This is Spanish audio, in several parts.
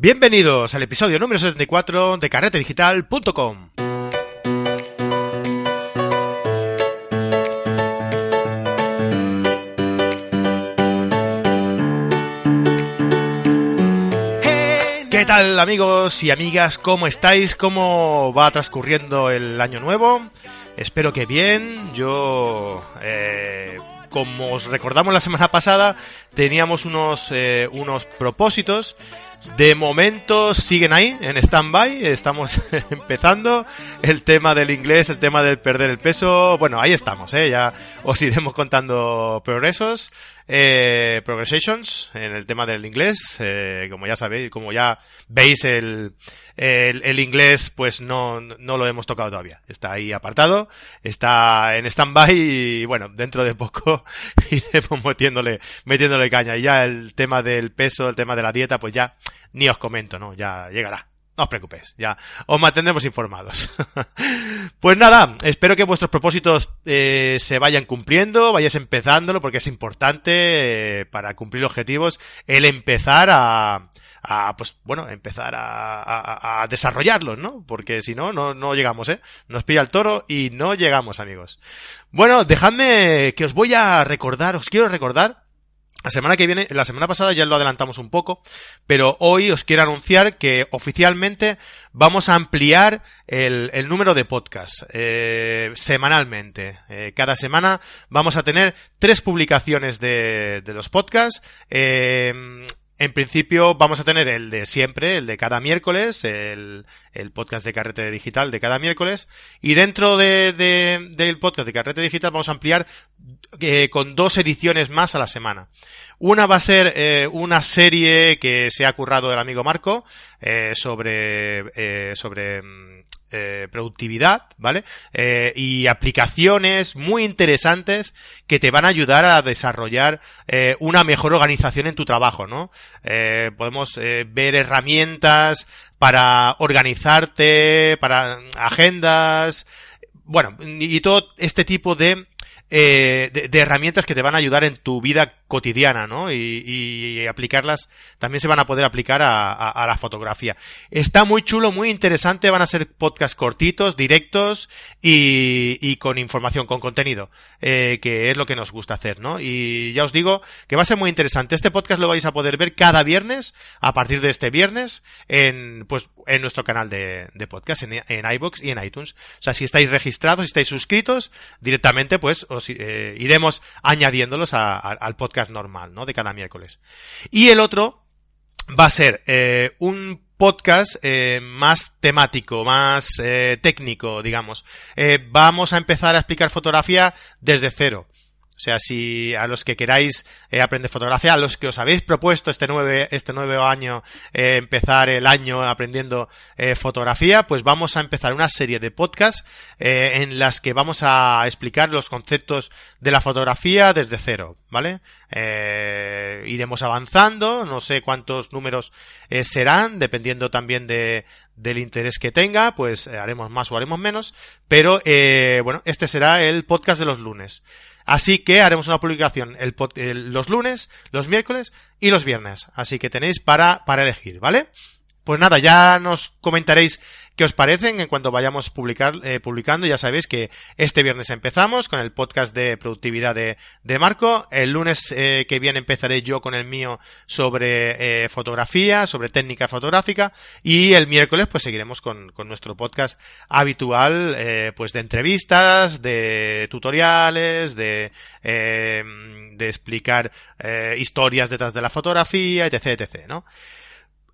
Bienvenidos al episodio número 74 de carretedigital.com. ¿Qué tal amigos y amigas? ¿Cómo estáis? ¿Cómo va transcurriendo el año nuevo? Espero que bien. Yo, eh, como os recordamos la semana pasada, teníamos unos, eh, unos propósitos de momento siguen ahí, en stand-by, estamos empezando el tema del inglés, el tema del perder el peso, bueno, ahí estamos, ¿eh? ya os iremos contando progresos, eh, progressations en el tema del inglés, eh, como ya sabéis, como ya veis el, el, inglés pues no, no lo hemos tocado todavía, está ahí apartado, está en stand-by y bueno, dentro de poco iremos metiéndole, metiéndole caña y ya el tema del peso, el tema de la dieta pues ya ni os comento, ¿no? Ya llegará. No os preocupéis, ya os mantendremos informados. pues nada, espero que vuestros propósitos eh, se vayan cumpliendo, vayáis empezándolo, porque es importante eh, para cumplir objetivos el empezar a, a pues bueno, empezar a, a, a desarrollarlos, ¿no? Porque si no, no, no llegamos, ¿eh? Nos pilla el toro y no llegamos, amigos. Bueno, dejadme que os voy a recordar, os quiero recordar la semana que viene, la semana pasada ya lo adelantamos un poco, pero hoy os quiero anunciar que oficialmente vamos a ampliar el, el número de podcasts eh, semanalmente. Eh, cada semana vamos a tener tres publicaciones de, de los podcasts. Eh, en principio vamos a tener el de siempre, el de cada miércoles, el, podcast de Carrete Digital de cada miércoles. Y dentro de, de, del podcast de Carrete Digital vamos a ampliar eh, con dos ediciones más a la semana. Una va a ser eh, una serie que se ha currado el amigo Marco eh, sobre, eh, sobre mm, eh, productividad, ¿vale? Eh, y aplicaciones muy interesantes que te van a ayudar a desarrollar eh, una mejor organización en tu trabajo, ¿no? Eh, podemos eh, ver herramientas para organizarte, para agendas, bueno, y todo este tipo de eh, de, herramientas que te van a ayudar en tu vida cotidiana, ¿no? Y, aplicarlas, también se van a poder aplicar a, la fotografía. Está muy chulo, muy interesante, van a ser podcasts cortitos, directos y, y con información, con contenido, eh, que es lo que nos gusta hacer, ¿no? Y ya os digo que va a ser muy interesante. Este podcast lo vais a poder ver cada viernes, a partir de este viernes, en, pues, en nuestro canal de, de podcast, en, en iBox y en iTunes. O sea, si estáis registrados, si estáis suscritos, directamente, pues, os eh, iremos añadiéndolos al podcast normal, ¿no? De cada miércoles. Y el otro va a ser eh, un podcast eh, más temático, más técnico, digamos. Vamos a empezar a explicar fotografía desde cero. O sea, si a los que queráis eh, aprender fotografía, a los que os habéis propuesto este nuevo, este nuevo año eh, empezar el año aprendiendo eh, fotografía, pues vamos a empezar una serie de podcasts en las que vamos a explicar los conceptos de la fotografía desde cero, ¿vale? Iremos avanzando, no sé cuántos números serán, dependiendo también de, del interés que tenga, pues haremos más o haremos menos, pero bueno, este será el podcast de los lunes. Así que haremos una publicación el, el, los lunes, los miércoles y los viernes. Así que tenéis para, para elegir, ¿vale? Pues nada, ya nos comentaréis qué os parecen en cuanto vayamos publicar, eh, publicando. Ya sabéis que este viernes empezamos con el podcast de productividad de, de Marco. El lunes eh, que viene empezaré yo con el mío sobre eh, fotografía, sobre técnica fotográfica. Y el miércoles pues seguiremos con, con nuestro podcast habitual, eh, pues de entrevistas, de tutoriales, de, de explicar historias detrás de la fotografía, etc, etc, ¿no?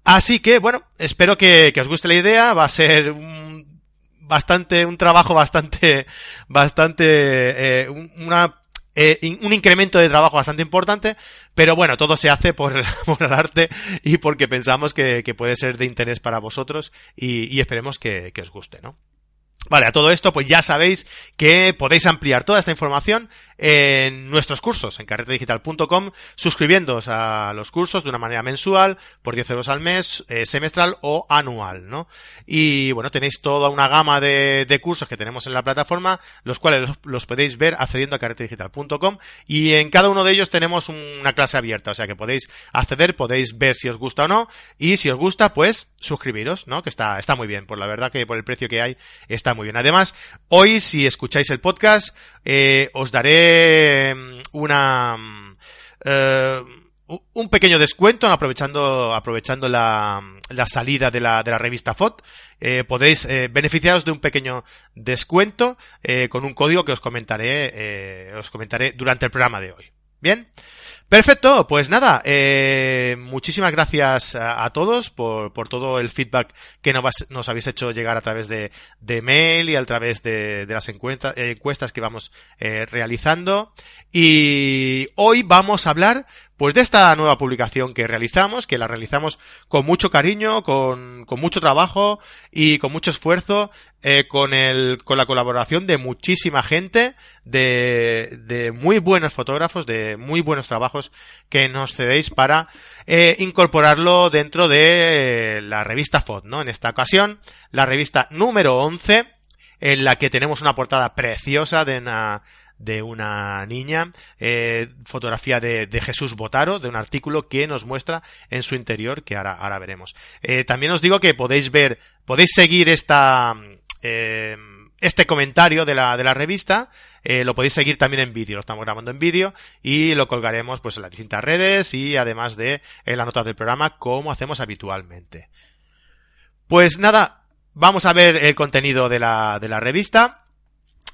Así que, bueno, espero que, que, os guste la idea. Va a ser un, bastante, un trabajo bastante, bastante, eh, una, eh, un incremento de trabajo bastante importante, pero bueno, todo se hace por el amor al arte y porque pensamos que, que puede ser de interés para vosotros y, y esperemos que, que os guste, ¿no? Vale, a todo esto, pues ya sabéis que podéis ampliar toda esta información en nuestros cursos, en carretedigital.com, suscribiéndoos a los cursos de una manera mensual, por 10 euros al mes, eh, semestral o anual, ¿no? Y bueno, tenéis toda una gama de, de cursos que tenemos en la plataforma, los cuales los, podéis ver accediendo a carretedigital.com y en cada uno de ellos tenemos una clase abierta, o sea que podéis acceder, podéis ver si os gusta o no, y si os gusta, pues suscribiros, ¿no? Que está, está muy bien, por la verdad que por el precio que hay, está muy bien. Además, hoy, si escucháis el podcast, eh, os daré mm, una... Mm, eh, un pequeño descuento aprovechando aprovechando la, la salida de la, de la revista FOT. Eh, podéis eh, beneficiaros de un pequeño descuento con un código que os comentaré os comentaré durante el programa de hoy. Bien Perfecto, pues nada, eh, muchísimas gracias a, todos por, por, todo el feedback que nos, nos, habéis hecho llegar a través de, de mail y a través de, de las encuestas, encuestas que vamos eh, realizando. Y hoy vamos a hablar pues de esta nueva publicación que realizamos, que la realizamos con mucho cariño, con, con mucho trabajo y con mucho esfuerzo, eh, con el, con la colaboración de muchísima gente, de, de muy buenos fotógrafos, de muy buenos trabajos que nos cedéis para eh, incorporarlo dentro de la revista FOD, ¿no? En esta ocasión, la revista número 11, en la que tenemos una portada preciosa de una de una niña, eh, fotografía de, Jesús Botaro, de un artículo que nos muestra en su interior, que ahora, veremos. Eh, también os digo que podéis ver, podéis seguir esta, eh, este comentario de la, de la revista, eh, lo podéis seguir también en vídeo, lo estamos grabando en vídeo y lo colgaremos pues en las distintas redes y además de en las notas del programa como hacemos habitualmente. Pues nada, vamos a ver el contenido de la, de la revista.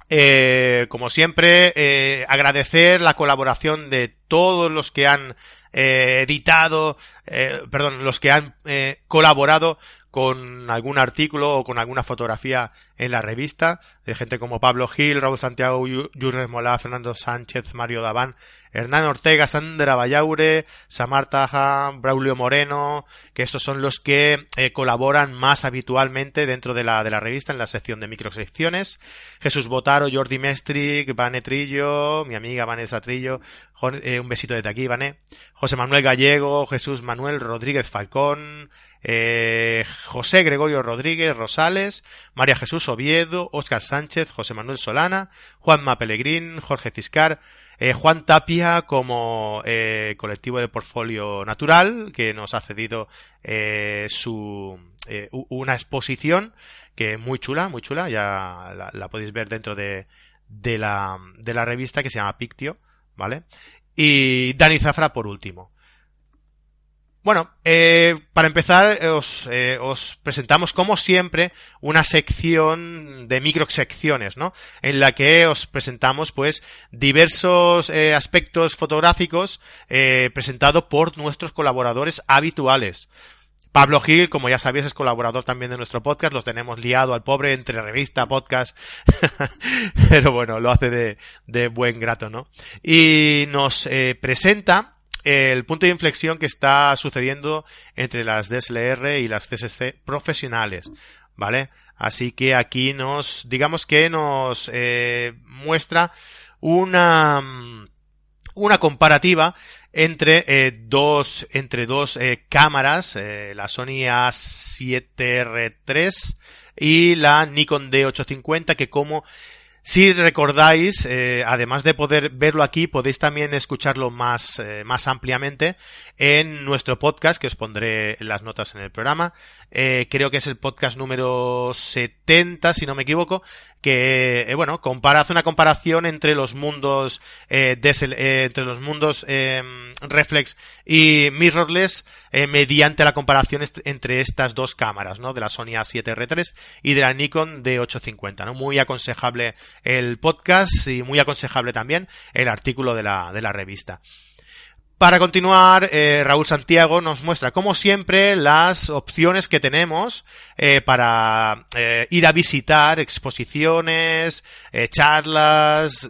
Eh, como siempre, eh, agradecer la colaboración de todos los que han eh, editado, eh, perdón, los que han eh, colaborado con algún artículo o con alguna fotografía en la revista, de gente como Pablo Gil, Raúl Santiago, Jurres Molá, Fernando Sánchez, Mario Daván, Hernán Ortega, Sandra Vallaure, Samar Taja, Braulio Moreno, que estos son los que eh, colaboran más habitualmente dentro de la, de la revista en la sección de microsecciones. Jesús Botaro, Jordi Mestric, Vane Trillo, mi amiga Vanessa Trillo, eh, un besito desde aquí, Vane. José Manuel Gallego, Jesús Manuel Rodríguez Falcón, eh, José Gregorio Rodríguez Rosales, María Jesús Oviedo, Óscar Sánchez, José Manuel Solana, Juanma Pelegrín, Jorge Ciscar, eh, Juan Tapia como eh, colectivo de portfolio natural que nos ha cedido su una exposición que es muy chula, muy chula, ya la, la podéis ver dentro de, de, la, de la revista que se llama Pictio, ¿vale? Y Dani Zafra por último. Bueno, eh, para empezar eh, os, eh, os, presentamos como siempre una sección de microsecciones, ¿no? En la que os presentamos pues diversos eh, aspectos fotográficos eh, presentados por nuestros colaboradores habituales. Pablo Gil, como ya sabéis, es colaborador también de nuestro podcast, los tenemos liado al pobre entre revista, podcast, pero bueno, lo hace de, de buen grato, ¿no? Y nos presenta el punto de inflexión que está sucediendo entre las DSLR y las CSC profesionales, ¿vale? Así que aquí nos, digamos que nos eh, muestra una una comparativa entre eh, dos entre dos eh, cámaras, la Sony A7R3 y la Nikon D850 que como si recordáis, eh, además de poder verlo aquí, podéis también escucharlo más, eh, más ampliamente en nuestro podcast, que os pondré las notas en el programa. Eh, creo que es el podcast número 70, si no me equivoco, que, bueno, compara, hace una comparación entre los mundos, eh entre los mundos reflex y mirrorless mediante la comparación entre estas dos cámaras, ¿no? De la Sony A7R3 y de la Nikon D850, ¿no? Muy aconsejable el podcast y muy aconsejable también el artículo de la, de la revista. Para continuar, eh, Raúl Santiago nos muestra, como siempre, las opciones que tenemos eh, para eh, ir a visitar exposiciones, charlas,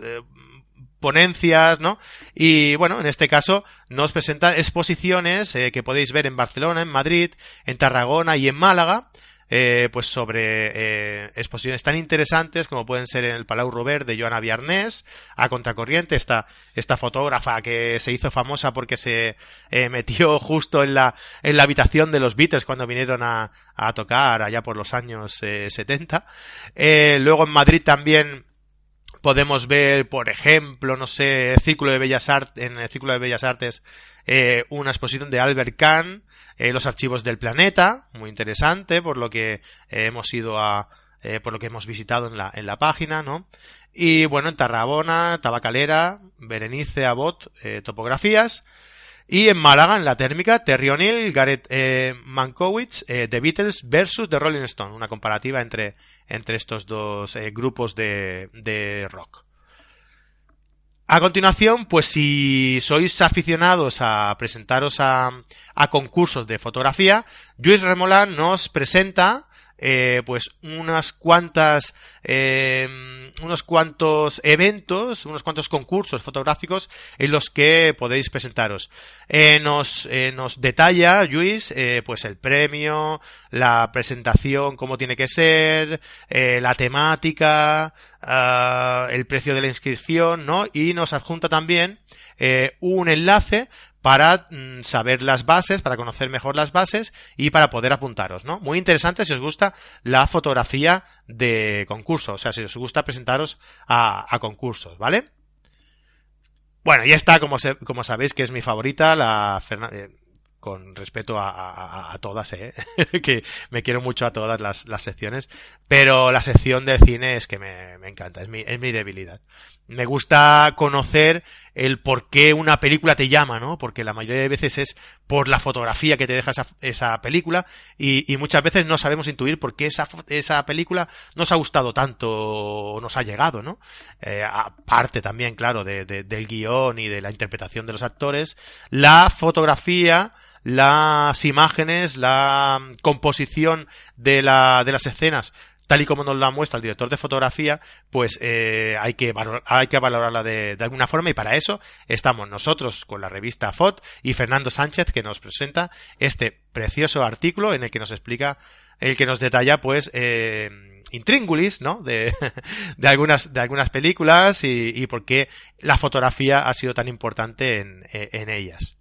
ponencias, ¿no? Y bueno, en este caso nos presenta exposiciones que podéis ver en Barcelona, en Madrid, en Tarragona y en Málaga, eh, pues sobre eh, exposiciones tan interesantes como pueden ser en el Palau Robert de Joana Viarnés, a Contracorriente, esta, esta fotógrafa que se hizo famosa porque se eh, metió justo en la, en la habitación de los Beatles cuando vinieron a, a tocar allá por los años 70. luego en Madrid también podemos ver, por ejemplo, no sé, Círculo de Bellas Artes, en el Círculo de Bellas Artes, eh, una exposición de Albert Kahn, eh, los archivos del planeta, muy interesante, por lo que eh, hemos ido a, por lo que hemos visitado en la, en la página, ¿no? Y bueno, en Tarragona, Tabacalera, Berenice, Abot, topografías, y en Málaga, en la térmica, Terry O'Neill, Gareth eh, Mankowitz, eh, The Beatles versus The Rolling Stone. Una comparativa entre, entre estos dos eh, grupos de, de rock. A continuación, pues si sois aficionados a presentaros a, a concursos de fotografía, Luis Remolán nos presenta eh, pues unas cuantas eh, unos cuantos eventos, unos cuantos concursos fotográficos en los que podéis presentaros. Eh, nos, nos detalla Luis pues el premio, la presentación, cómo tiene que ser, la temática, ah, el precio de la inscripción, ¿no? Y nos adjunta también un enlace para mm, saber las bases, para conocer mejor las bases y para poder apuntaros, ¿no? Muy interesante si os gusta la fotografía de concurso, o sea, si os gusta presentaros a, concursos, ¿vale? Bueno, ya está, como, como sabéis que es mi favorita, la eh, con respeto a, todas, ¿eh? que me quiero mucho a todas las, secciones, pero la sección de cine es que me, encanta, es mi, es mi debilidad. Me gusta conocer el por qué una película te llama, ¿no? Porque la mayoría de veces es por la fotografía que te deja esa, esa película y, y, muchas veces no sabemos intuir por qué esa, esa película nos ha gustado tanto o nos ha llegado, ¿no? Eh, aparte también, claro, de, del guion y de la interpretación de los actores, la fotografía las imágenes, la composición de, la, de las escenas, tal y como nos la muestra el director de fotografía, pues eh, hay, que hay que valorarla de, de, alguna forma y para eso estamos nosotros con la revista FOT y Fernando Sánchez que nos presenta este precioso artículo en el que nos explica, el que nos detalla pues eh, intríngulis, ¿no? De, de, algunas, de algunas películas y, y por qué la fotografía ha sido tan importante en, en ellas.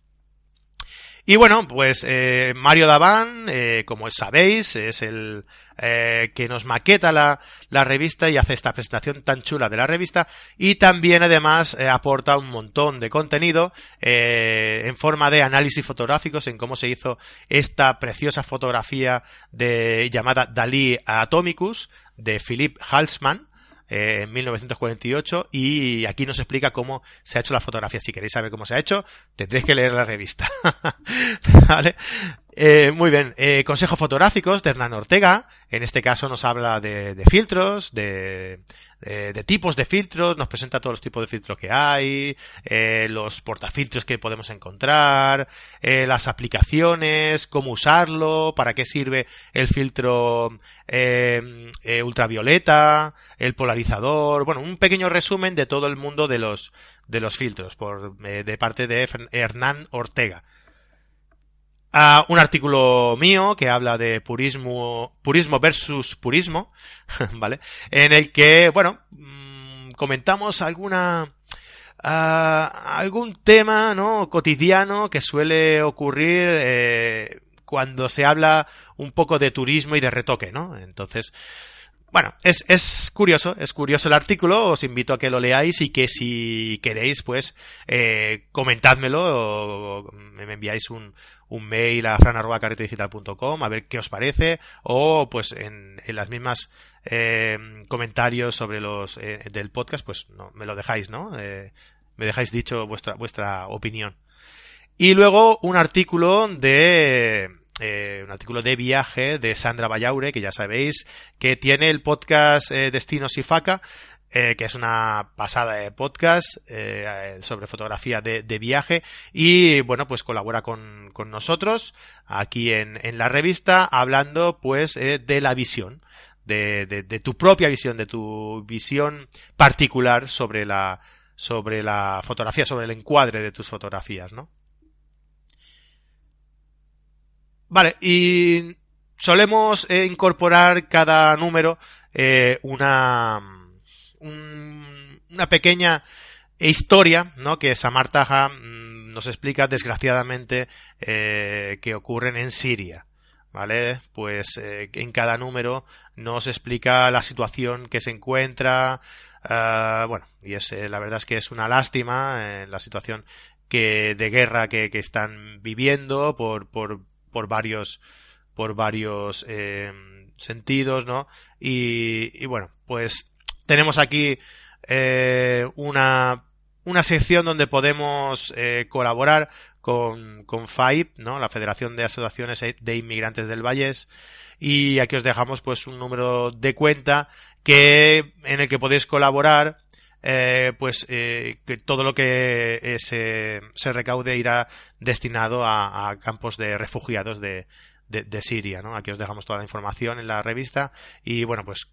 Y bueno, pues eh, Mario Daván, eh, como sabéis, es el eh, que nos maqueta la, la, revista y hace esta presentación tan chula de la revista. Y también además eh, aporta un montón de contenido eh, en forma de análisis fotográficos en cómo se hizo esta preciosa fotografía de llamada Dalí Atomicus de Philip Halsman eh, en 1948 y aquí nos explica cómo se ha hecho la fotografía. Si queréis saber cómo se ha hecho, tendréis que leer la revista. ¿Vale? Eh, muy bien, eh, consejos fotográficos de Hernán Ortega. En este caso nos habla de, filtros, de, de, tipos de filtros, nos presenta todos los tipos de filtros que hay, eh, los portafiltros que podemos encontrar, eh, las aplicaciones, cómo usarlo, para qué sirve el filtro eh, ultravioleta, el polarizador. Bueno, un pequeño resumen de todo el mundo de los de los filtros por de parte de Hernán Ortega un artículo mío que habla de purismo, purismo versus purismo, ¿vale? En el que, bueno, mm, comentamos alguna, algún tema, ¿no? Cotidiano que suele ocurrir, eh, cuando se habla un poco de turismo y de retoque, ¿no? Entonces, bueno, es, es curioso, es curioso el artículo, os invito a que lo leáis y que si queréis, pues, eh, comentádmelo o me enviáis un, un mail a fran.carretedigital.com a ver qué os parece o pues en, en las mismas eh, comentarios sobre los eh, del podcast pues no, me lo dejáis, ¿no? Eh, me dejáis dicho vuestra, vuestra opinión. Y luego un artículo de eh, un artículo de viaje de Sandra Vallaure, que ya sabéis que tiene el podcast eh, Destinos y Faca, eh, que es una pasada de podcast eh, sobre fotografía de, de, viaje y bueno pues colabora con, con nosotros aquí en, en, la revista hablando pues eh, de la visión de, de, de, tu propia visión de tu visión particular sobre la sobre la fotografía sobre el encuadre de tus fotografías no vale y solemos eh, incorporar cada número eh, una, una pequeña historia, ¿no? Que Samartaja mm, nos explica desgraciadamente eh, que ocurren en Siria. ¿Vale? Pues en cada número nos explica la situación que se encuentra, bueno, y es, la verdad es que es una lástima la situación que de guerra que, que están viviendo por, por, por varios por varios eh, sentidos, ¿no? Y, y, bueno, pues tenemos aquí eh, una, una sección donde podemos eh, colaborar con, con FAIP, ¿no? La Federación de Asociaciones de Inmigrantes del Valles. Y aquí os dejamos pues un número de cuenta que, en el que podéis colaborar eh, pues eh, que todo lo que eh, se, se, recaude irá destinado a, campos de refugiados de, de, Siria, ¿no? Aquí os dejamos toda la información en la revista y bueno, pues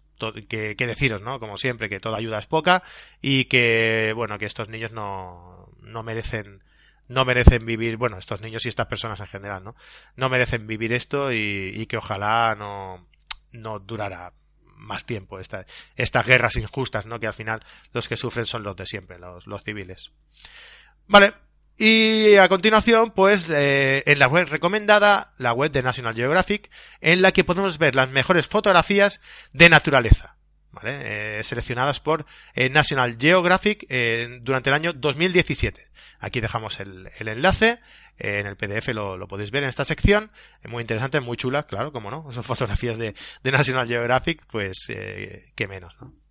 que, que, deciros, ¿no? Como siempre, que toda ayuda es poca y que, bueno, que estos niños no, no merecen no merecen vivir, bueno, estos niños y estas personas en general, ¿no? No merecen vivir esto y, y que ojalá no, no durara más tiempo esta, estas guerras injustas, ¿no? Que al final los que sufren son los de siempre, los, los civiles. Vale. Y a continuación, pues, eh, en la web recomendada, la web de National Geographic, en la que podemos ver las mejores fotografías de naturaleza. Eh, seleccionadas por eh, National Geographic eh, durante el año 2017. Aquí dejamos el, enlace en el PDF lo, podéis ver en esta sección. Muy interesante, muy chula, claro, como no. Son fotografías de, de National Geographic, pues que menos, ¿no?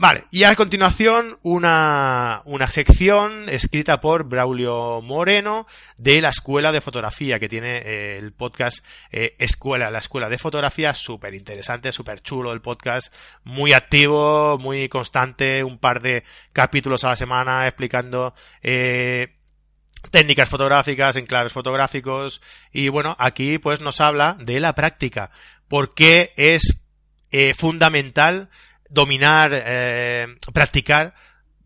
Vale, y a continuación una, una sección escrita por Braulio Moreno de la Escuela de Fotografía, que tiene eh, el podcast eh, Escuela, la Escuela de Fotografía, súper interesante, súper chulo el podcast, muy activo, muy constante, un par de capítulos a la semana explicando eh, técnicas fotográficas, enclaves fotográficos y bueno, aquí pues nos habla de la práctica, porque es eh, fundamental dominar, eh, practicar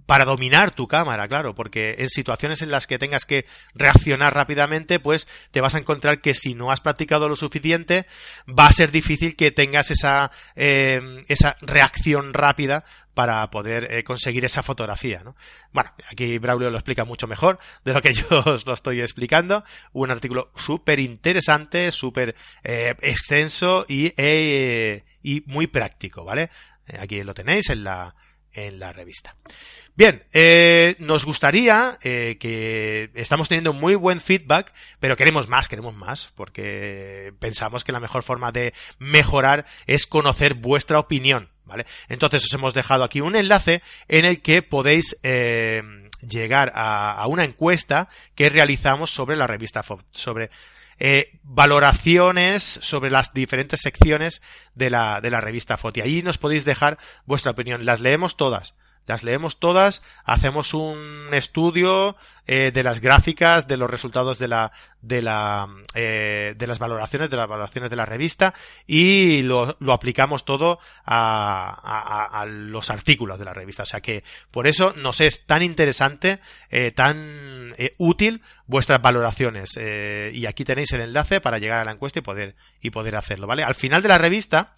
para dominar tu cámara, claro, porque en situaciones en las que tengas que reaccionar rápidamente, pues te vas a encontrar que si no has practicado lo suficiente, va a ser difícil que tengas esa, eh, esa reacción rápida para poder eh, conseguir esa fotografía, ¿no? Bueno, aquí Braulio lo explica mucho mejor de lo que yo os lo estoy explicando. Un artículo súper interesante, súper eh, extenso y, eh, y muy práctico, ¿vale? Eh, aquí lo tenéis en la, en la revista. Bien, eh, nos gustaría eh, que estamos teniendo muy buen feedback, pero queremos más, queremos más, porque pensamos que la mejor forma de mejorar es conocer vuestra opinión, ¿vale? Entonces os hemos dejado aquí un enlace en el que podéis llegar a, a, una encuesta que realizamos sobre la revista sobre eh, valoraciones sobre las diferentes secciones de la, de la revista Foti. Allí nos podéis dejar vuestra opinión. Las leemos todas las leemos todas, hacemos un estudio eh, de las gráficas, de los resultados de la, de la, eh, de las valoraciones, de las valoraciones de la revista y lo, lo aplicamos todo a, a, a, los artículos de la revista. O sea que por eso nos es tan interesante, eh, tan eh, útil vuestras valoraciones. Eh, y aquí tenéis el enlace para llegar a la encuesta y poder, y poder hacerlo, ¿vale? Al final de la revista,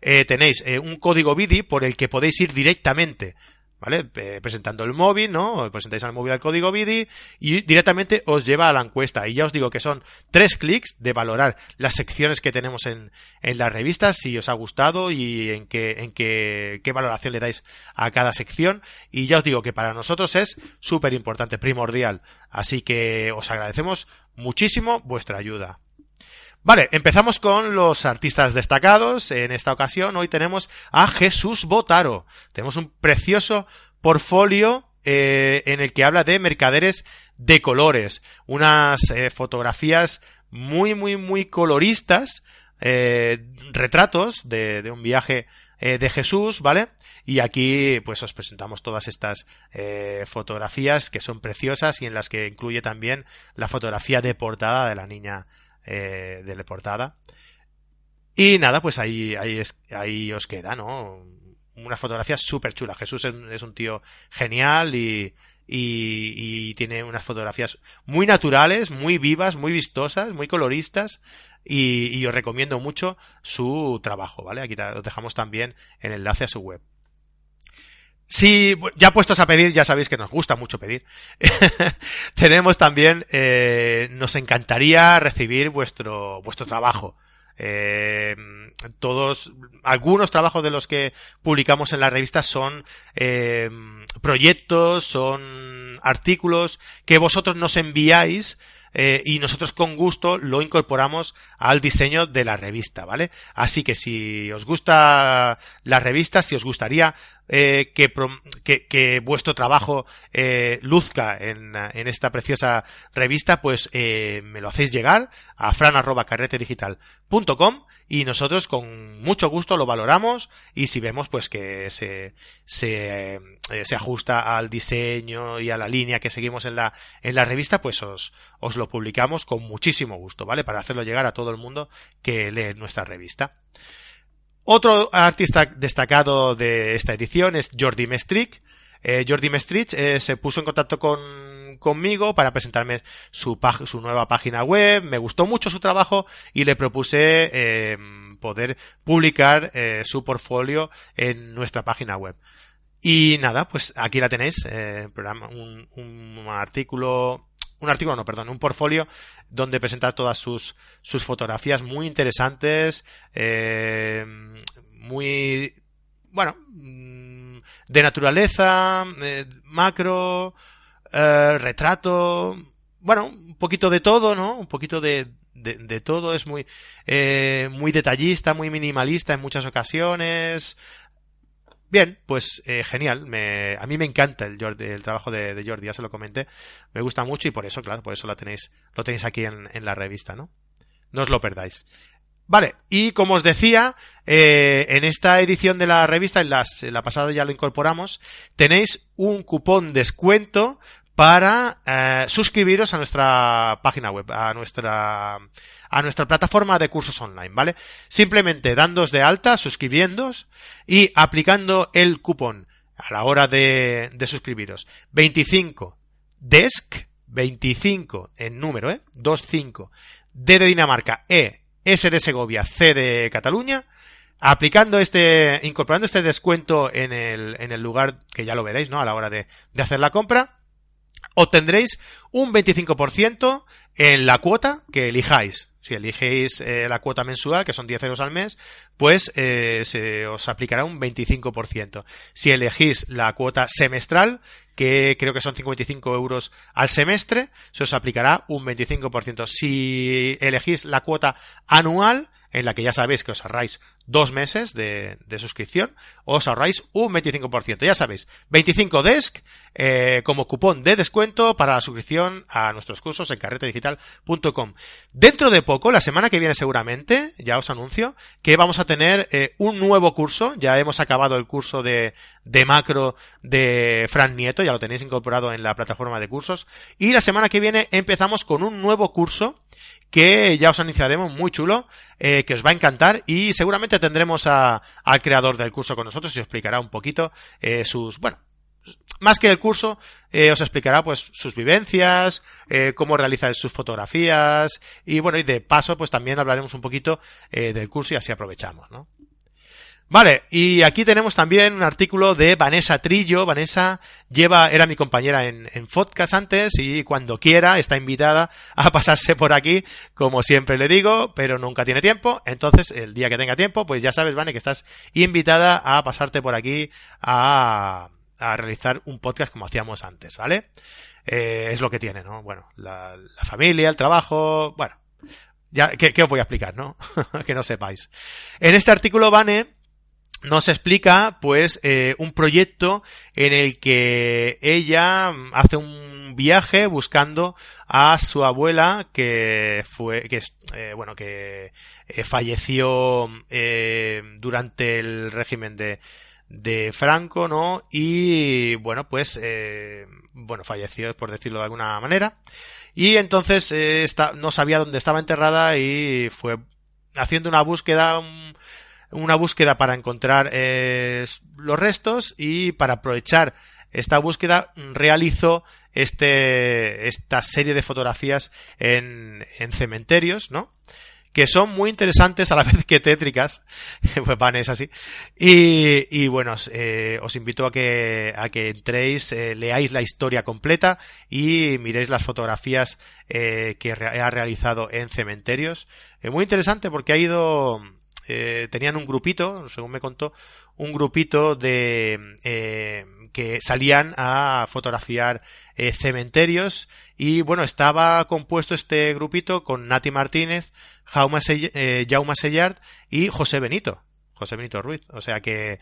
eh, tenéis un código BIDI por el que podéis ir directamente ¿vale? Eh, presentando el móvil, ¿no? Presentáis al móvil el código BIDI y directamente os lleva a la encuesta. Y ya os digo que son tres clics de valorar las secciones que tenemos en, en la revista, si os ha gustado y en qué, en qué, qué valoración le dais a cada sección. Y ya os digo que para nosotros es súper importante, primordial. Así que os agradecemos muchísimo vuestra ayuda. Vale, empezamos con los artistas destacados. En esta ocasión hoy tenemos a Jesús Botaro. Tenemos un precioso portfolio eh, en el que habla de mercaderes de colores. Unas eh, fotografías muy, muy, muy coloristas. Eh, retratos de, un viaje eh, de Jesús, ¿vale? Y aquí pues os presentamos todas estas fotografías que son preciosas y en las que incluye también la fotografía de portada de la niña eh, de la portada. Y nada, pues ahí, ahí, ahí os queda, ¿no? Una fotografía súper chula. Jesús es, es, un tío genial y, y, tiene unas fotografías muy naturales, muy vivas, muy vistosas, muy coloristas y, os recomiendo mucho su trabajo, ¿vale? Aquí os dejamos también el enlace a su web. Si ya puestos a pedir, ya sabéis que nos gusta mucho pedir. Tenemos también, eh, nos encantaría recibir vuestro, vuestro trabajo. Eh, todos, algunos trabajos de los que publicamos en la revista son eh, proyectos, son artículos que vosotros nos enviáis eh, y nosotros con gusto lo incorporamos al diseño de la revista, ¿vale? Así que si os gusta la revista, si os gustaría eh, que, que, vuestro trabajo eh, luzca en, en, esta preciosa revista, pues eh, me lo hacéis llegar a fran.carretedigital.com y nosotros con mucho gusto lo valoramos y si vemos pues que se, se, eh, se ajusta al diseño y a la línea que seguimos en la, en la revista, pues os, os lo publicamos con muchísimo gusto, ¿vale? Para hacerlo llegar a todo el mundo que lee nuestra revista. Otro artista destacado de esta edición es Jordi Mestric. Eh, Jordi Mestric eh, se puso en contacto con, conmigo para presentarme su, su, nueva página web. Me gustó mucho su trabajo y le propuse eh, poder publicar eh, su portfolio en nuestra página web. Y nada, pues aquí la tenéis, eh, un, un artículo un artículo, no, perdón, un portfolio donde presenta todas sus, sus fotografías muy interesantes, eh, muy, bueno, mm, de naturaleza, eh, macro, eh, retrato, bueno, un poquito de todo, ¿no? Un poquito de, de, todo, es muy, eh, muy detallista, muy minimalista en muchas ocasiones, Bien, pues eh, genial. A mí me encanta el, el trabajo de, Jordi, ya se lo comenté. Me gusta mucho y por eso, claro, por eso lo tenéis, lo tenéis aquí en, en la revista, ¿no? No os lo perdáis. Vale, y como os decía, en esta edición de la revista, en, las, en la pasada ya lo incorporamos, tenéis un cupón descuento para eh, suscribiros a nuestra página web, a nuestra a nuestra plataforma de cursos online, ¿vale? Simplemente dándos de alta, suscribiéndos y aplicando el cupón a la hora de, de suscribiros. 25 DESC, 25 en número, ¿eh? 25 D de Dinamarca, E, S de Segovia, C de Cataluña, aplicando este, incorporando este descuento en el, en el lugar que ya lo veréis, ¿no? A la hora de, de hacer la compra, obtendréis un 25% en la cuota que elijáis. Si eligéis eh, la cuota mensual, que son 10 euros al mes, pues eh, se os aplicará un 25%. Si elegís la cuota semestral, que creo que son 55 euros al semestre, se os aplicará un 25%. Si elegís la cuota anual, en la que ya sabéis que os ahorráis dos meses de, de suscripción, os ahorráis un 25%. Ya sabéis, 25 desk eh, como cupón de descuento para la suscripción a nuestros cursos en carretedigital.com. Dentro de poco, la semana que viene seguramente, ya os anuncio, que vamos a tener eh, un nuevo curso. Ya hemos acabado el curso de, de macro de Fran Nieto, ya lo tenéis incorporado en la plataforma de cursos. Y la semana que viene empezamos con un nuevo curso que ya os anunciaremos muy chulo, eh, que os va a encantar y seguramente tendremos a, al creador del curso con nosotros y os explicará un poquito eh, sus, bueno, más que el curso, eh, os explicará pues sus vivencias, eh, cómo realiza sus fotografías y bueno, y de paso pues también hablaremos un poquito eh, del curso y así aprovechamos, ¿no? Vale, y aquí tenemos también un artículo de Vanessa Trillo. Vanessa lleva, era mi compañera en, en podcast antes y cuando quiera está invitada a pasarse por aquí, como siempre le digo, pero nunca tiene tiempo. Entonces, el día que tenga tiempo, pues ya sabes, Vane, que estás invitada a pasarte por aquí a, a realizar un podcast como hacíamos antes, ¿vale? Eh, es lo que tiene, ¿no? Bueno, la, familia, el trabajo, bueno, ya, ¿qué, ¿qué, os voy a explicar, no? que no sepáis. En este artículo, Vane nos explica pues eh, un proyecto en el que ella hace un viaje buscando a su abuela que fue que eh, bueno que eh, falleció eh, durante el régimen de de Franco, ¿no? Y bueno, pues eh, bueno, falleció por decirlo de alguna manera. Y entonces eh, está, no sabía dónde estaba enterrada y fue haciendo una búsqueda, un, una búsqueda para encontrar eh, los restos y para aprovechar esta búsqueda, realizó este, esta serie de fotografías en, en cementerios, ¿no? que son muy interesantes a la vez que tétricas, pues van es así. Y, y bueno, eh, os invito a que, a que entréis, eh, leáis la historia completa y miréis las fotografías eh, que ha realizado en cementerios. muy interesante porque ha ido, tenían un grupito, según me contó, un grupito de que salían a fotografiar cementerios y bueno, estaba compuesto este grupito con Nati Martínez, Jaume, eh, Sellard y José Benito. José Benito Ruiz. O sea que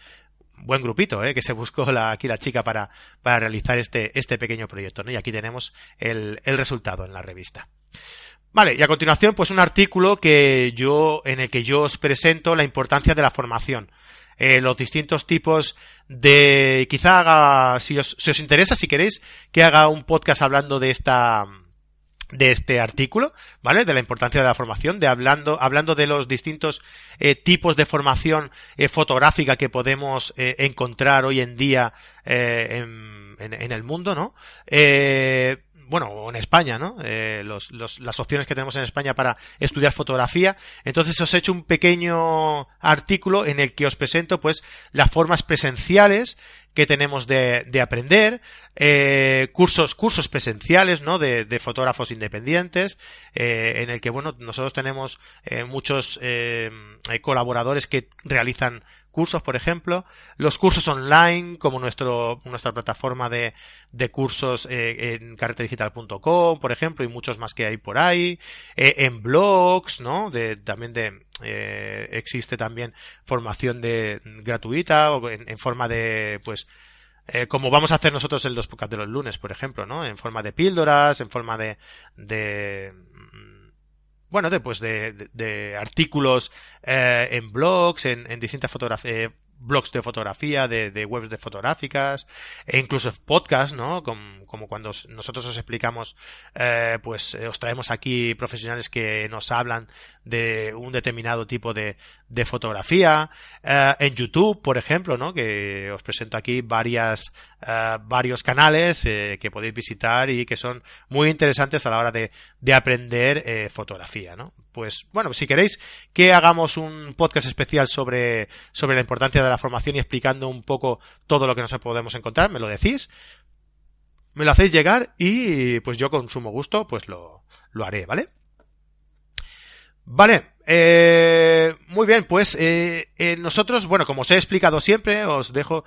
buen grupito, ¿eh? que se buscó aquí la chica para, para realizar este, este pequeño proyecto. Y aquí tenemos el, el resultado en la revista. Vale, y a continuación, pues un artículo que yo, en el que yo os presento la importancia de la formación. Eh, los distintos tipos de, quizá haga, si os, si os interesa, si queréis, que haga un podcast hablando de esta, de este artículo, ¿vale? De la importancia de la formación, de hablando, hablando de los distintos eh, tipos de formación eh, fotográfica que podemos eh, encontrar hoy en día en, en, en, el mundo, ¿no? Bueno, en España, ¿no? Eh, los, los, las opciones que tenemos en España para estudiar fotografía. Entonces os he hecho un pequeño artículo en el que os presento, pues, las formas presenciales que tenemos de, de aprender, eh, cursos, cursos presenciales, ¿no? De, de fotógrafos independientes, eh, en el que, bueno, nosotros tenemos eh, muchos colaboradores que realizan cursos, por ejemplo, los cursos online, como nuestro, nuestra plataforma de, de cursos eh, en carretedigital.com, por ejemplo, y muchos más que hay por ahí, eh, en blogs, ¿no? De, también de, eh, existe también formación de gratuita o en, forma de, pues, eh, como vamos a hacer nosotros en los podcasts de los lunes, por ejemplo, ¿no? En forma de píldoras, en forma de, de bueno, después de, de, de, artículos eh, en blogs, en, en distintas fotografías, eh, blogs de fotografía, de, de, webs de fotográficas, e incluso podcast, ¿no? Como, como cuando nosotros os explicamos, eh, pues eh, os traemos aquí profesionales que nos hablan de un determinado tipo de, de fotografía, eh, en YouTube, por ejemplo, ¿no? Que os presento aquí varias, varios canales que podéis visitar y que son muy interesantes a la hora de, de aprender fotografía, ¿no? Pues, bueno, si queréis que hagamos un podcast especial sobre, sobre la importancia de la formación y explicando un poco todo lo que nos podemos encontrar, me lo decís, me lo hacéis llegar y pues yo con sumo gusto pues lo, lo haré, ¿vale? Vale, eh, muy bien, pues eh, eh, nosotros, bueno, como os he explicado siempre, os dejo,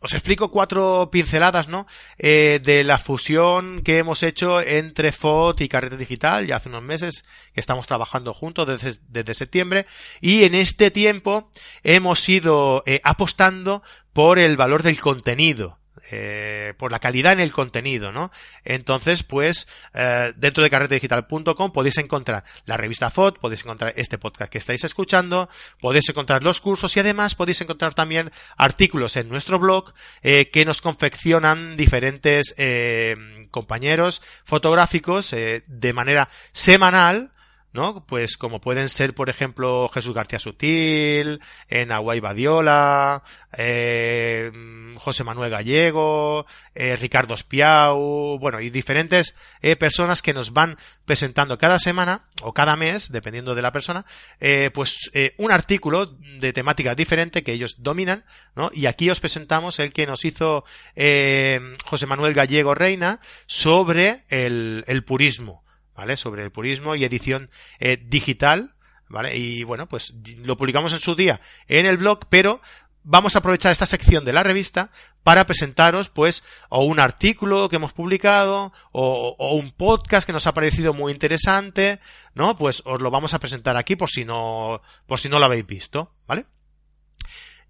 os explico cuatro pinceladas, ¿no? Eh, de la fusión que hemos hecho entre FOT y Carrete Digital, ya hace unos meses que estamos trabajando juntos desde, desde septiembre, y en este tiempo hemos ido eh, apostando por el valor del contenido, eh, por la calidad en el contenido, ¿no? Entonces, pues, eh, dentro de carretedigital.com podéis encontrar la revista FOD, podéis encontrar este podcast que estáis escuchando, podéis encontrar los cursos y además podéis encontrar también artículos en nuestro blog eh, que nos confeccionan diferentes eh, compañeros fotográficos eh, de manera semanal ¿no? Pues como pueden ser, por ejemplo, Jesús García Sutil, en Aguay Badiola, eh, José Manuel Gallego, eh, Ricardo Espiau, bueno, y diferentes eh, personas que nos van presentando cada semana o cada mes, dependiendo de la persona, eh, pues eh, un artículo de temática diferente que ellos dominan, ¿no? Y aquí os presentamos el que nos hizo eh, José Manuel Gallego Reina sobre el purismo. ¿Vale? Sobre el purismo y edición eh, digital, ¿vale? Y bueno, pues lo publicamos en su día en el blog, pero vamos a aprovechar esta sección de la revista para presentaros, pues, o un artículo que hemos publicado, o, o, un podcast que nos ha parecido muy interesante, ¿no? Pues os lo vamos a presentar aquí por si no, por si no lo habéis visto, ¿vale?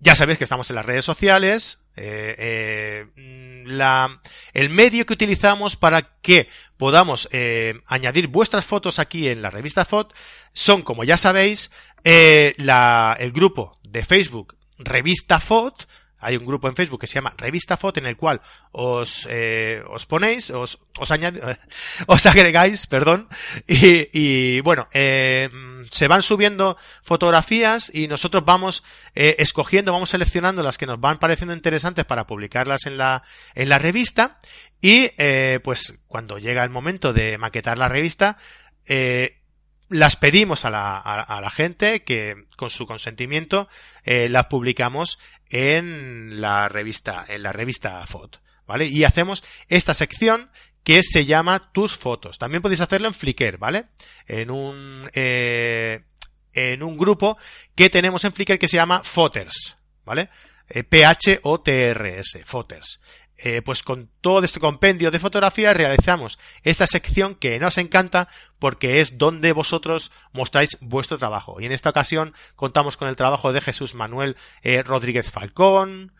Ya sabéis que estamos en las redes sociales, eh, eh, la, el medio que utilizamos para que podamos eh, añadir vuestras fotos aquí en la revista FOT son, como ya sabéis, la, el grupo de Facebook Revista FOT, hay un grupo en Facebook que se llama Revista Foto en el cual os, os ponéis, os, os, os agregáis, perdón, y, bueno, se van subiendo fotografías y nosotros vamos eh, escogiendo, vamos seleccionando las que nos van pareciendo interesantes para publicarlas en la, en la revista y eh, pues cuando llega el momento de maquetar la revista, eh, las pedimos a la, a, la, gente que con su consentimiento eh, las publicamos en la revista, en la revista FOT, ¿vale? Y hacemos esta sección que se llama tus fotos. También podéis hacerlo en Flickr, ¿vale? En un, eh, en un grupo que tenemos en Flickr que se llama Foters, ¿vale? Eh, P-H-O-T-R-S, Foters. Eh, pues con todo este compendio de fotografías realizamos esta sección que nos encanta porque es donde vosotros mostráis vuestro trabajo. Y en esta ocasión contamos con el trabajo de Jesús Manuel eh, Rodríguez Falcón,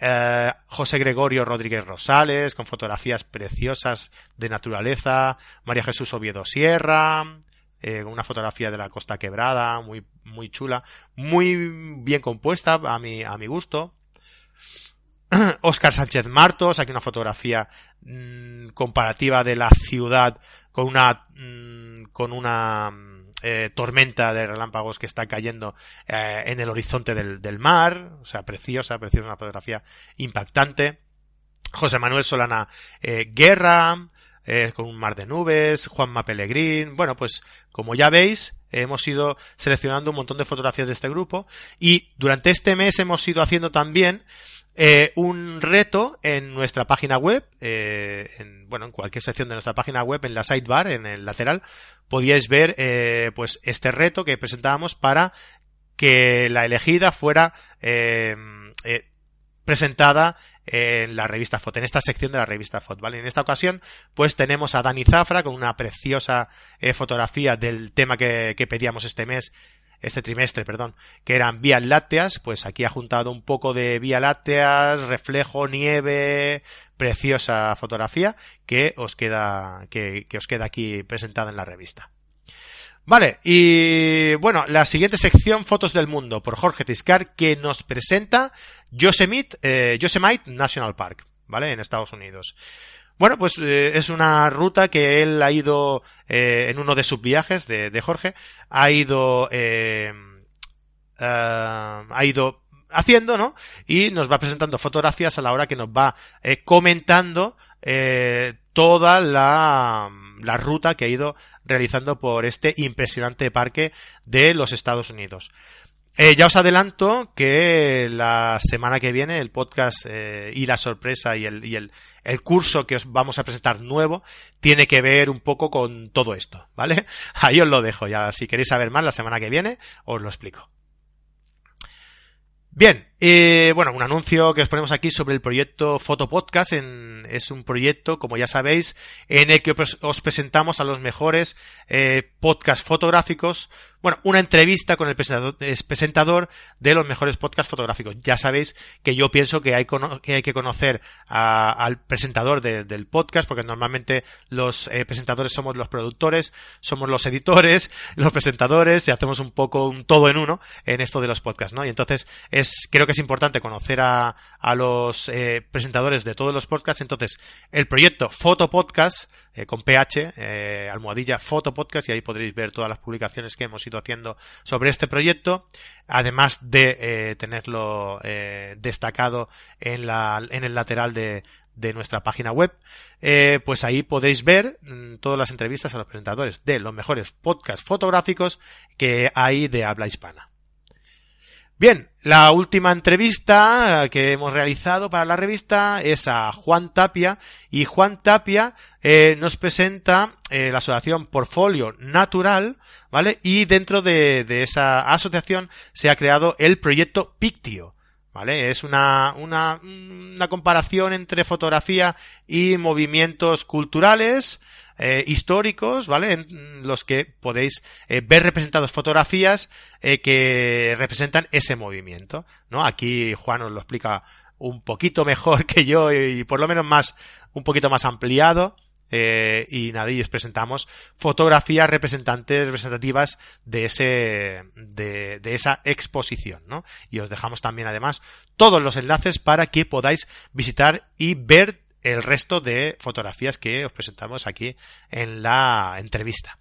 eh, José Gregorio Rodríguez Rosales, con fotografías preciosas de naturaleza, María Jesús Oviedo Sierra, una fotografía de la Costa Quebrada, muy, muy chula, muy bien compuesta a mi, a mi gusto. Oscar Sánchez Martos, aquí una fotografía mmm, comparativa de la ciudad con una mmm, con una eh, tormenta de relámpagos que está cayendo eh, en el horizonte del, del, mar, o sea, preciosa, preciosa, una fotografía impactante. José Manuel Solana eh, Guerra, eh, con un mar de nubes, Juanma Pellegrín, bueno, pues como ya veis, hemos ido seleccionando un montón de fotografías de este grupo. Y durante este mes hemos ido haciendo también eh, un reto en nuestra página web, eh, en, bueno, en cualquier sección de nuestra página web, en la sidebar, en el lateral, podíais ver, eh, pues, este reto que presentábamos para que la elegida fuera eh, presentada en la revista FOT, en esta sección de la revista FOT, ¿vale? En esta ocasión, pues tenemos a Dani Zafra con una preciosa eh, fotografía del tema que pedíamos este mes este trimestre, perdón, que eran vías lácteas, pues aquí ha juntado un poco de vía lácteas, reflejo, nieve, preciosa fotografía que os queda, que, que os queda aquí presentada en la revista. Vale, y bueno, la siguiente sección, Fotos del Mundo, por Jorge Tiscar, que nos presenta eh, Yosemite National Park, ¿vale? En Estados Unidos. Bueno, pues eh, es una ruta que él ha ido eh, en uno de sus viajes de, Jorge, ha ido eh, ha ido haciendo, ¿no? Y nos va presentando fotografías a la hora que nos va comentando toda la, la ruta que ha ido realizando por este impresionante parque de los Estados Unidos. Eh, ya os adelanto que la semana que viene el podcast eh, y la sorpresa y, el, y el, el, curso que os vamos a presentar nuevo tiene que ver un poco con todo esto, ¿vale? Ahí os lo dejo ya. Si queréis saber más la semana que viene, os lo explico. Bien, eh, bueno, un anuncio que os ponemos aquí sobre el proyecto Fotopodcast. En, es un proyecto, como ya sabéis, en el que os presentamos a los mejores eh, podcasts fotográficos. Bueno, una entrevista con el presentador de los mejores podcasts fotográficos. Ya sabéis que yo pienso que hay, que, hay que conocer a, al presentador de, del podcast, porque normalmente los eh, presentadores somos los productores, somos los editores, los presentadores, y hacemos un poco un todo en uno en esto de los podcasts, ¿no? Y entonces es, creo que es importante conocer a, los eh, presentadores de todos los podcasts. Entonces, el proyecto Foto Podcast, eh, con PH, eh, almohadilla Foto Podcast, y ahí podréis ver todas las publicaciones que hemos ido haciendo sobre este proyecto, además de eh, tenerlo eh, destacado en, el lateral de, nuestra página web, pues ahí podéis ver mmm, todas las entrevistas a los presentadores de los mejores podcasts fotográficos que hay de habla hispana. Bien, la última entrevista que hemos realizado para la revista es a Juan Tapia y Juan Tapia eh, nos presenta eh, la asociación Portfolio Natural, ¿vale? Y dentro de, de, esa asociación se ha creado el proyecto Pictio, ¿vale? Es una, una, una comparación entre fotografía y movimientos culturales, eh, históricos, ¿vale? En los que podéis eh, ver representados fotografías eh, que representan ese movimiento, ¿no? Aquí Juan os lo explica un poquito mejor que yo y por lo menos más, un poquito más ampliado. Eh, y nada, y os presentamos fotografías representantes, representativas de ese, de, de esa exposición, ¿no? Y os dejamos también además todos los enlaces para que podáis visitar y ver el resto de fotografías que os presentamos aquí en la entrevista.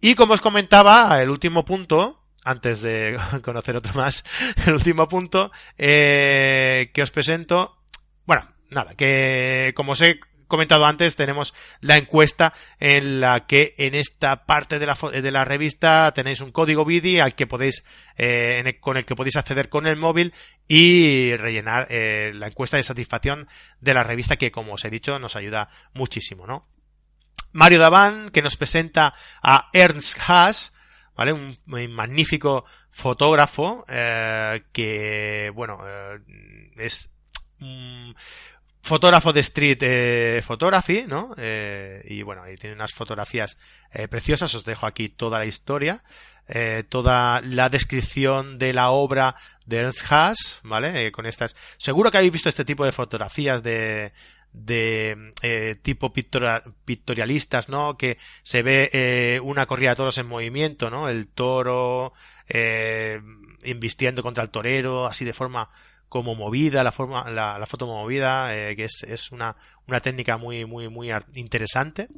Y como os comentaba, el último punto, antes de conocer otro más, el último punto eh, que os presento, bueno, nada, que como os he comentado antes, tenemos la encuesta en la que en esta parte de la, de la revista tenéis un código BIDI al que podéis, eh, con el que podéis acceder con el móvil y rellenar eh, la encuesta de satisfacción de la revista que, como os he dicho, nos ayuda muchísimo, ¿no? Mario Davan, que nos presenta a Ernst Haas, ¿vale? Un, magnífico fotógrafo eh, que, bueno, eh, es un fotógrafo de street eh, photography, ¿no? Eh, y bueno, ahí tiene unas fotografías eh, preciosas, os dejo aquí toda la historia, eh, toda la descripción de la obra de Ernst Haas, ¿vale? Eh, con estas, seguro que habéis visto este tipo de fotografías de, de eh, tipo pictorialistas, ¿no? Que se ve eh, una corrida de toros en movimiento, ¿no? El toro eh, invistiendo contra el torero, así de forma como movida, la forma, la, foto movida, eh, que es, es una, una técnica muy, muy, muy interesante.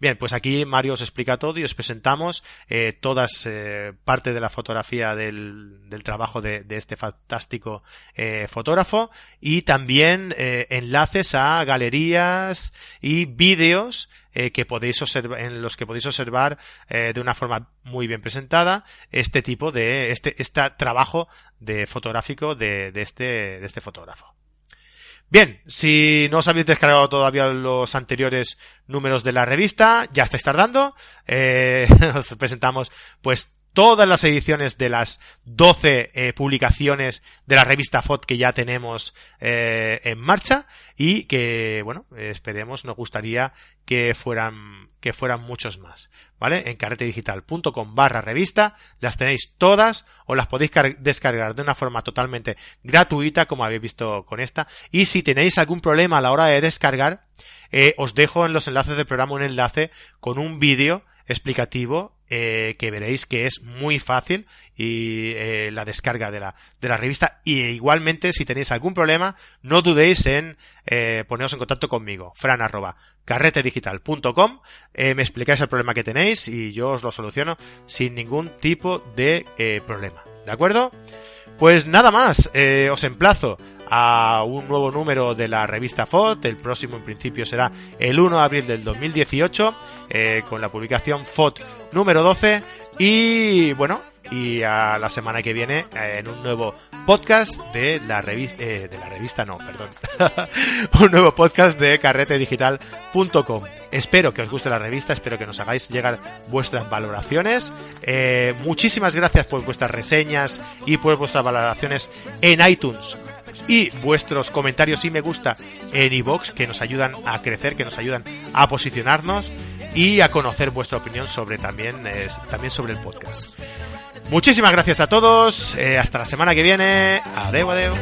Bien, pues aquí Mario os explica todo y os presentamos eh, todas eh, parte de la fotografía del, trabajo de, este fantástico eh, fotógrafo y también eh, enlaces a galerías y vídeos que podéis observar, en los que podéis observar de una forma muy bien presentada este tipo de este, este trabajo de fotográfico de este de este fotógrafo. Bien, si no os habéis descargado todavía los anteriores números de la revista, ya estáis tardando. Eh, os presentamos pues todas las ediciones de las 12 eh, publicaciones de la revista FOT que ya tenemos eh, en marcha y que, bueno, esperemos, nos gustaría que fueran, que fueran muchos más, ¿vale? En carretedigital.com barra revista las tenéis todas o las podéis descargar de una forma totalmente gratuita como habéis visto con esta y si tenéis algún problema a la hora de descargar, eh, os dejo en los enlaces del programa un enlace con un vídeo explicativo eh, que veréis que es muy fácil y eh, la descarga de la, de la revista y igualmente si tenéis algún problema no dudéis en eh, poneros en contacto conmigo fran arroba carretedigital.com me explicáis el problema que tenéis y yo os lo soluciono sin ningún tipo de problema ¿de acuerdo? Pues nada más, os emplazo a un nuevo número de la revista FOT. El próximo en principio será el 1 de abril del 2018 eh, con la publicación FOT número 12. Y bueno, y a la semana que viene eh, en un nuevo podcast de la revista, eh, de la revista no, perdón, un nuevo podcast de carretedigital.com. Espero que os guste la revista, espero que nos hagáis llegar vuestras valoraciones. Eh, muchísimas gracias por vuestras reseñas y por vuestras valoraciones en iTunes y vuestros comentarios y me gusta en iBox que nos ayudan a crecer, que nos ayudan a posicionarnos y a conocer vuestra opinión sobre también, también sobre el podcast. Muchísimas gracias a todos. Eh, hasta la semana que viene. Adeu, adeu.